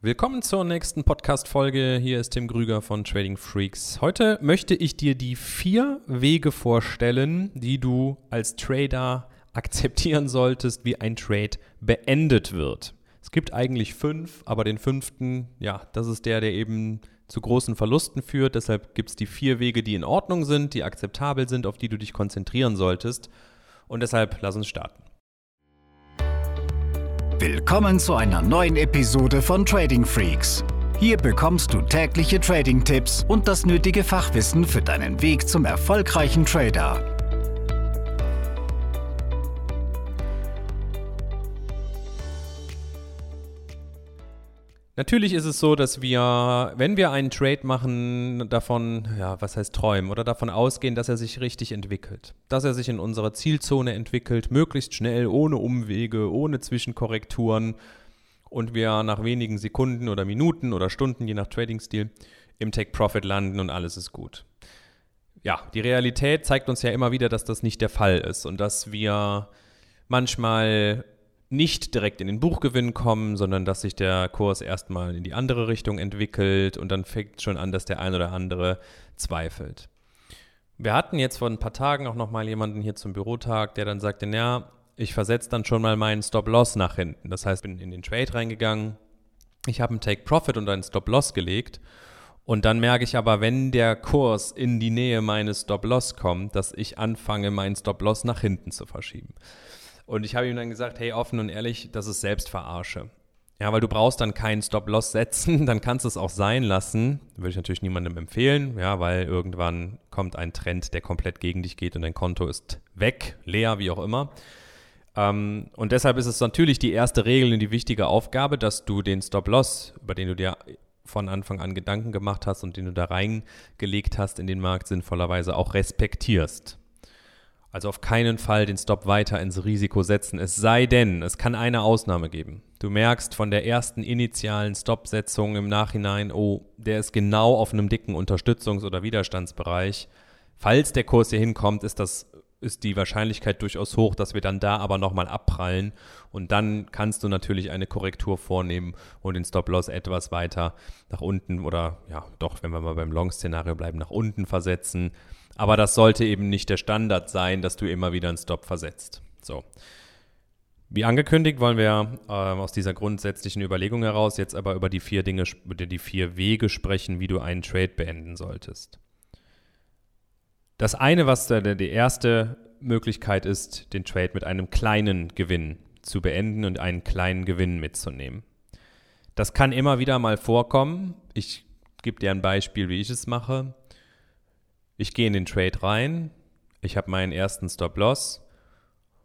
Willkommen zur nächsten Podcast-Folge. Hier ist Tim Grüger von Trading Freaks. Heute möchte ich dir die vier Wege vorstellen, die du als Trader akzeptieren solltest, wie ein Trade beendet wird. Es gibt eigentlich fünf, aber den fünften, ja, das ist der, der eben zu großen Verlusten führt. Deshalb gibt es die vier Wege, die in Ordnung sind, die akzeptabel sind, auf die du dich konzentrieren solltest. Und deshalb lass uns starten. Willkommen zu einer neuen Episode von Trading Freaks. Hier bekommst du tägliche Trading-Tipps und das nötige Fachwissen für deinen Weg zum erfolgreichen Trader. Natürlich ist es so, dass wir, wenn wir einen Trade machen, davon, ja, was heißt träumen oder davon ausgehen, dass er sich richtig entwickelt. Dass er sich in unserer Zielzone entwickelt, möglichst schnell, ohne Umwege, ohne Zwischenkorrekturen und wir nach wenigen Sekunden oder Minuten oder Stunden, je nach Trading-Stil, im Take-Profit landen und alles ist gut. Ja, die Realität zeigt uns ja immer wieder, dass das nicht der Fall ist und dass wir manchmal nicht direkt in den Buchgewinn kommen, sondern dass sich der Kurs erstmal in die andere Richtung entwickelt und dann fängt schon an, dass der ein oder andere zweifelt. Wir hatten jetzt vor ein paar Tagen auch noch mal jemanden hier zum Bürotag, der dann sagte, ja, ich versetze dann schon mal meinen Stop-Loss nach hinten. Das heißt, bin in den Trade reingegangen, ich habe einen Take-Profit und einen Stop-Loss gelegt und dann merke ich aber, wenn der Kurs in die Nähe meines Stop-Loss kommt, dass ich anfange, meinen Stop-Loss nach hinten zu verschieben. Und ich habe ihm dann gesagt, hey, offen und ehrlich, das ist Selbstverarsche. Ja, weil du brauchst dann keinen Stop-Loss setzen, dann kannst du es auch sein lassen. Würde ich natürlich niemandem empfehlen, ja, weil irgendwann kommt ein Trend, der komplett gegen dich geht und dein Konto ist weg, leer, wie auch immer. Ähm, und deshalb ist es natürlich die erste Regel und die wichtige Aufgabe, dass du den Stop-Loss, über den du dir von Anfang an Gedanken gemacht hast und den du da reingelegt hast in den Markt, sinnvollerweise auch respektierst. Also auf keinen Fall den Stop weiter ins Risiko setzen. Es sei denn, es kann eine Ausnahme geben. Du merkst von der ersten initialen Stop-Setzung im Nachhinein, oh, der ist genau auf einem dicken Unterstützungs- oder Widerstandsbereich. Falls der Kurs hier hinkommt, ist das ist die Wahrscheinlichkeit durchaus hoch, dass wir dann da aber nochmal abprallen. Und dann kannst du natürlich eine Korrektur vornehmen und den Stop-Loss etwas weiter nach unten oder ja, doch, wenn wir mal beim Long-Szenario bleiben, nach unten versetzen. Aber das sollte eben nicht der Standard sein, dass du immer wieder einen Stop versetzt. So. Wie angekündigt, wollen wir äh, aus dieser grundsätzlichen Überlegung heraus jetzt aber über die vier Dinge, die vier Wege sprechen, wie du einen Trade beenden solltest. Das eine, was da die erste Möglichkeit ist, den Trade mit einem kleinen Gewinn zu beenden und einen kleinen Gewinn mitzunehmen. Das kann immer wieder mal vorkommen. Ich gebe dir ein Beispiel, wie ich es mache. Ich gehe in den Trade rein, ich habe meinen ersten Stop-Loss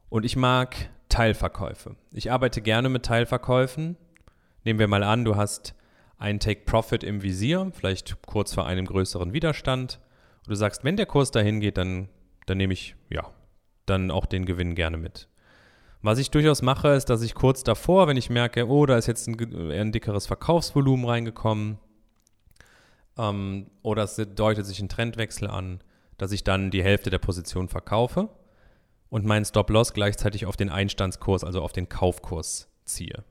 und ich mag Teilverkäufe. Ich arbeite gerne mit Teilverkäufen. Nehmen wir mal an, du hast einen Take-Profit im Visier, vielleicht kurz vor einem größeren Widerstand. Und du sagst, wenn der Kurs dahin geht, dann, dann nehme ich, ja, dann auch den Gewinn gerne mit. Was ich durchaus mache, ist, dass ich kurz davor, wenn ich merke, oh, da ist jetzt ein, ein dickeres Verkaufsvolumen reingekommen, ähm, oder es deutet sich ein Trendwechsel an, dass ich dann die Hälfte der Position verkaufe und meinen Stop-Loss gleichzeitig auf den Einstandskurs, also auf den Kaufkurs ziehe.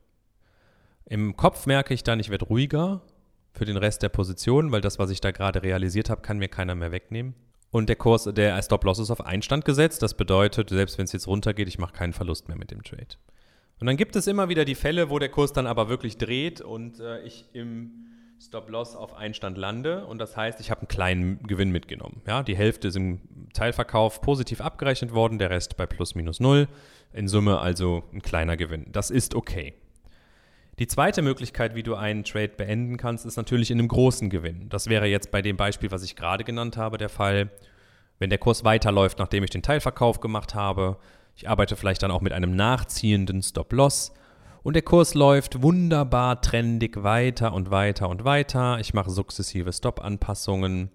Im Kopf merke ich dann, ich werde ruhiger für den Rest der Position, weil das, was ich da gerade realisiert habe, kann mir keiner mehr wegnehmen. Und der Kurs, der Stop-Loss ist auf Einstand gesetzt. Das bedeutet, selbst wenn es jetzt runtergeht, ich mache keinen Verlust mehr mit dem Trade. Und dann gibt es immer wieder die Fälle, wo der Kurs dann aber wirklich dreht und äh, ich im Stop-Loss auf Einstand lande und das heißt, ich habe einen kleinen Gewinn mitgenommen. Ja, die Hälfte ist im Teilverkauf positiv abgerechnet worden, der Rest bei plus minus null. In Summe also ein kleiner Gewinn. Das ist okay. Die zweite Möglichkeit, wie du einen Trade beenden kannst, ist natürlich in einem großen Gewinn. Das wäre jetzt bei dem Beispiel, was ich gerade genannt habe, der Fall, wenn der Kurs weiterläuft, nachdem ich den Teilverkauf gemacht habe. Ich arbeite vielleicht dann auch mit einem nachziehenden Stop-Loss und der Kurs läuft wunderbar trendig weiter und weiter und weiter. Ich mache sukzessive Stop-Anpassungen.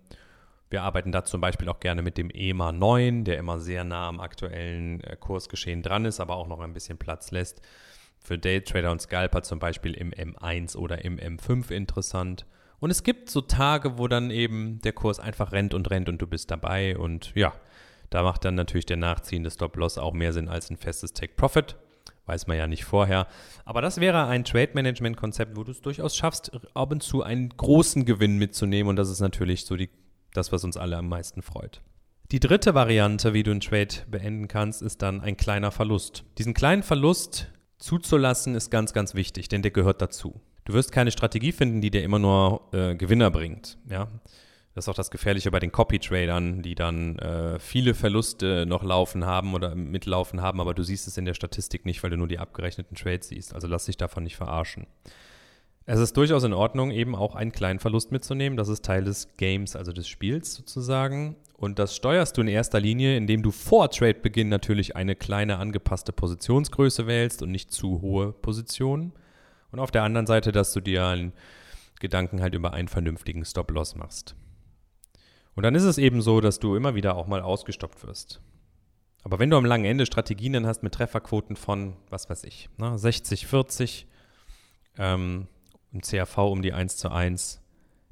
Wir arbeiten da zum Beispiel auch gerne mit dem EMA 9, der immer sehr nah am aktuellen äh, Kursgeschehen dran ist, aber auch noch ein bisschen Platz lässt. Für Daytrader und Scalper zum Beispiel im M1 oder im M5 interessant. Und es gibt so Tage, wo dann eben der Kurs einfach rennt und rennt und du bist dabei. Und ja, da macht dann natürlich der nachziehende Stop-Loss auch mehr Sinn als ein festes Take-Profit weiß man ja nicht vorher. Aber das wäre ein Trade-Management-Konzept, wo du es durchaus schaffst, ab und zu einen großen Gewinn mitzunehmen. Und das ist natürlich so die, das, was uns alle am meisten freut. Die dritte Variante, wie du einen Trade beenden kannst, ist dann ein kleiner Verlust. Diesen kleinen Verlust zuzulassen, ist ganz, ganz wichtig, denn der gehört dazu. Du wirst keine Strategie finden, die dir immer nur äh, Gewinner bringt. Ja? Das ist auch das Gefährliche bei den Copy-Tradern, die dann äh, viele Verluste noch laufen haben oder mitlaufen haben, aber du siehst es in der Statistik nicht, weil du nur die abgerechneten Trades siehst. Also lass dich davon nicht verarschen. Es ist durchaus in Ordnung, eben auch einen kleinen Verlust mitzunehmen. Das ist Teil des Games, also des Spiels sozusagen. Und das steuerst du in erster Linie, indem du vor Trade-Beginn natürlich eine kleine angepasste Positionsgröße wählst und nicht zu hohe Positionen. Und auf der anderen Seite, dass du dir einen Gedanken halt über einen vernünftigen Stop-Loss machst. Und dann ist es eben so, dass du immer wieder auch mal ausgestoppt wirst. Aber wenn du am langen Ende Strategien dann hast mit Trefferquoten von, was weiß ich, ne, 60, 40, ähm, im CAV um die 1 zu 1,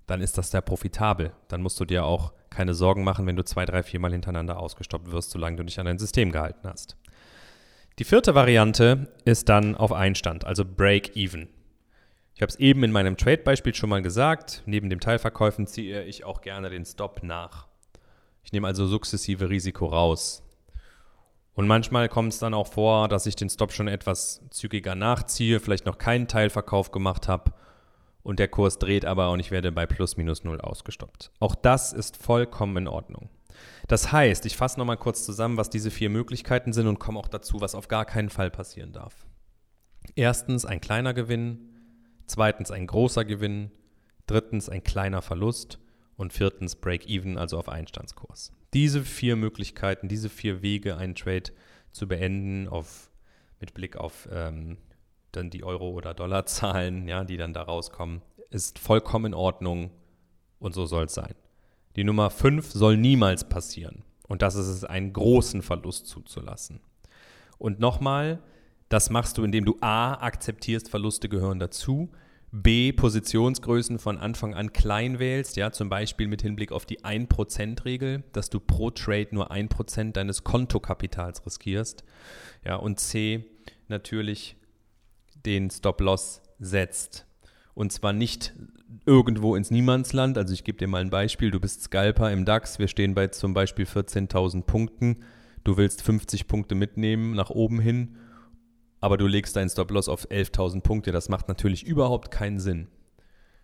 dann ist das sehr profitabel. Dann musst du dir auch keine Sorgen machen, wenn du zwei, drei, viermal hintereinander ausgestoppt wirst, solange du dich an dein System gehalten hast. Die vierte Variante ist dann auf Einstand, also Break-Even. Ich habe es eben in meinem Trade-Beispiel schon mal gesagt. Neben dem Teilverkäufen ziehe ich auch gerne den Stop nach. Ich nehme also sukzessive Risiko raus. Und manchmal kommt es dann auch vor, dass ich den Stop schon etwas zügiger nachziehe, vielleicht noch keinen Teilverkauf gemacht habe und der Kurs dreht aber und ich werde bei plus minus null ausgestoppt. Auch das ist vollkommen in Ordnung. Das heißt, ich fasse nochmal kurz zusammen, was diese vier Möglichkeiten sind und komme auch dazu, was auf gar keinen Fall passieren darf. Erstens ein kleiner Gewinn, zweitens ein großer Gewinn, drittens ein kleiner Verlust und viertens Break-Even, also auf Einstandskurs. Diese vier Möglichkeiten, diese vier Wege, einen Trade zu beenden, auf, mit Blick auf ähm, dann die Euro- oder Dollarzahlen, ja, die dann da rauskommen, ist vollkommen in Ordnung und so soll es sein. Die Nummer 5 soll niemals passieren. Und das ist es, einen großen Verlust zuzulassen. Und nochmal, das machst du, indem du A, akzeptierst, Verluste gehören dazu, B, Positionsgrößen von Anfang an klein wählst, ja, zum Beispiel mit Hinblick auf die 1%-Regel, dass du pro Trade nur 1% deines Kontokapitals riskierst, ja, und C, natürlich den Stop-Loss setzt. Und zwar nicht irgendwo ins Niemandsland. Also ich gebe dir mal ein Beispiel. Du bist Scalper im DAX. Wir stehen bei zum Beispiel 14.000 Punkten. Du willst 50 Punkte mitnehmen nach oben hin aber du legst deinen Stop-Loss auf 11.000 Punkte. Das macht natürlich überhaupt keinen Sinn.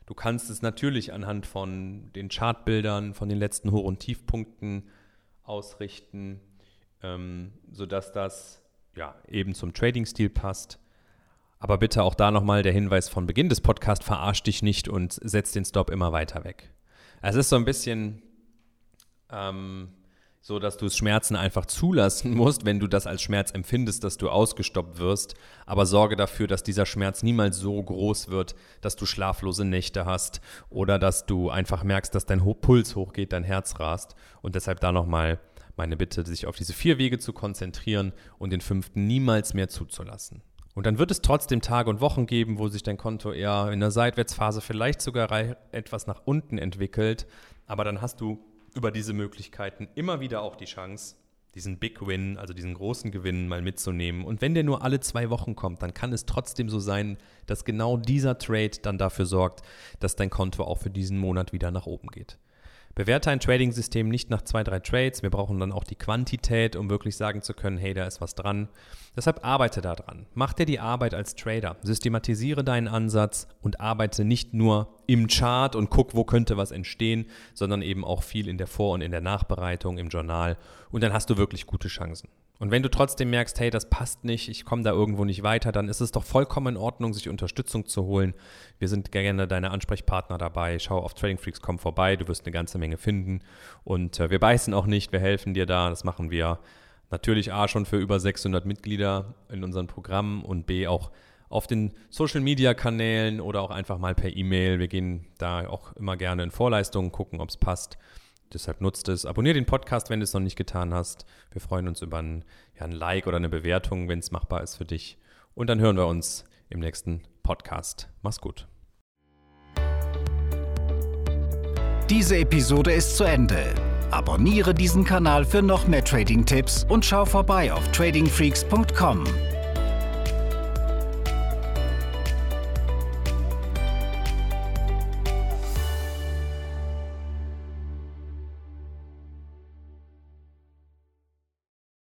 Du kannst es natürlich anhand von den Chartbildern, von den letzten Hoch- und Tiefpunkten ausrichten, ähm, sodass das ja, eben zum Trading-Stil passt. Aber bitte auch da nochmal der Hinweis von Beginn des Podcasts, verarsch dich nicht und setz den Stop immer weiter weg. Es ist so ein bisschen, ähm, so dass du Schmerzen einfach zulassen musst, wenn du das als Schmerz empfindest, dass du ausgestoppt wirst, aber sorge dafür, dass dieser Schmerz niemals so groß wird, dass du schlaflose Nächte hast oder dass du einfach merkst, dass dein Puls hochgeht, dein Herz rast und deshalb da nochmal meine Bitte, sich auf diese vier Wege zu konzentrieren und den fünften niemals mehr zuzulassen. Und dann wird es trotzdem Tage und Wochen geben, wo sich dein Konto eher in der Seitwärtsphase vielleicht sogar etwas nach unten entwickelt, aber dann hast du über diese Möglichkeiten immer wieder auch die Chance, diesen Big Win, also diesen großen Gewinn mal mitzunehmen. Und wenn der nur alle zwei Wochen kommt, dann kann es trotzdem so sein, dass genau dieser Trade dann dafür sorgt, dass dein Konto auch für diesen Monat wieder nach oben geht. Bewerte ein Trading-System nicht nach zwei, drei Trades. Wir brauchen dann auch die Quantität, um wirklich sagen zu können, hey, da ist was dran. Deshalb arbeite daran. Mach dir die Arbeit als Trader. Systematisiere deinen Ansatz und arbeite nicht nur im Chart und guck, wo könnte was entstehen, sondern eben auch viel in der Vor- und in der Nachbereitung, im Journal. Und dann hast du wirklich gute Chancen. Und wenn du trotzdem merkst, hey, das passt nicht, ich komme da irgendwo nicht weiter, dann ist es doch vollkommen in Ordnung, sich Unterstützung zu holen. Wir sind gerne deine Ansprechpartner dabei. Schau auf TradingFreaks.com vorbei, du wirst eine ganze Menge finden. Und äh, wir beißen auch nicht, wir helfen dir da. Das machen wir natürlich A schon für über 600 Mitglieder in unseren Programmen und B auch auf den Social Media Kanälen oder auch einfach mal per E-Mail. Wir gehen da auch immer gerne in Vorleistungen, gucken, ob es passt. Deshalb nutzt es. Abonniere den Podcast, wenn du es noch nicht getan hast. Wir freuen uns über ein, ja, ein Like oder eine Bewertung, wenn es machbar ist für dich. Und dann hören wir uns im nächsten Podcast. Mach's gut. Diese Episode ist zu Ende. Abonniere diesen Kanal für noch mehr Trading-Tipps und schau vorbei auf tradingfreaks.com.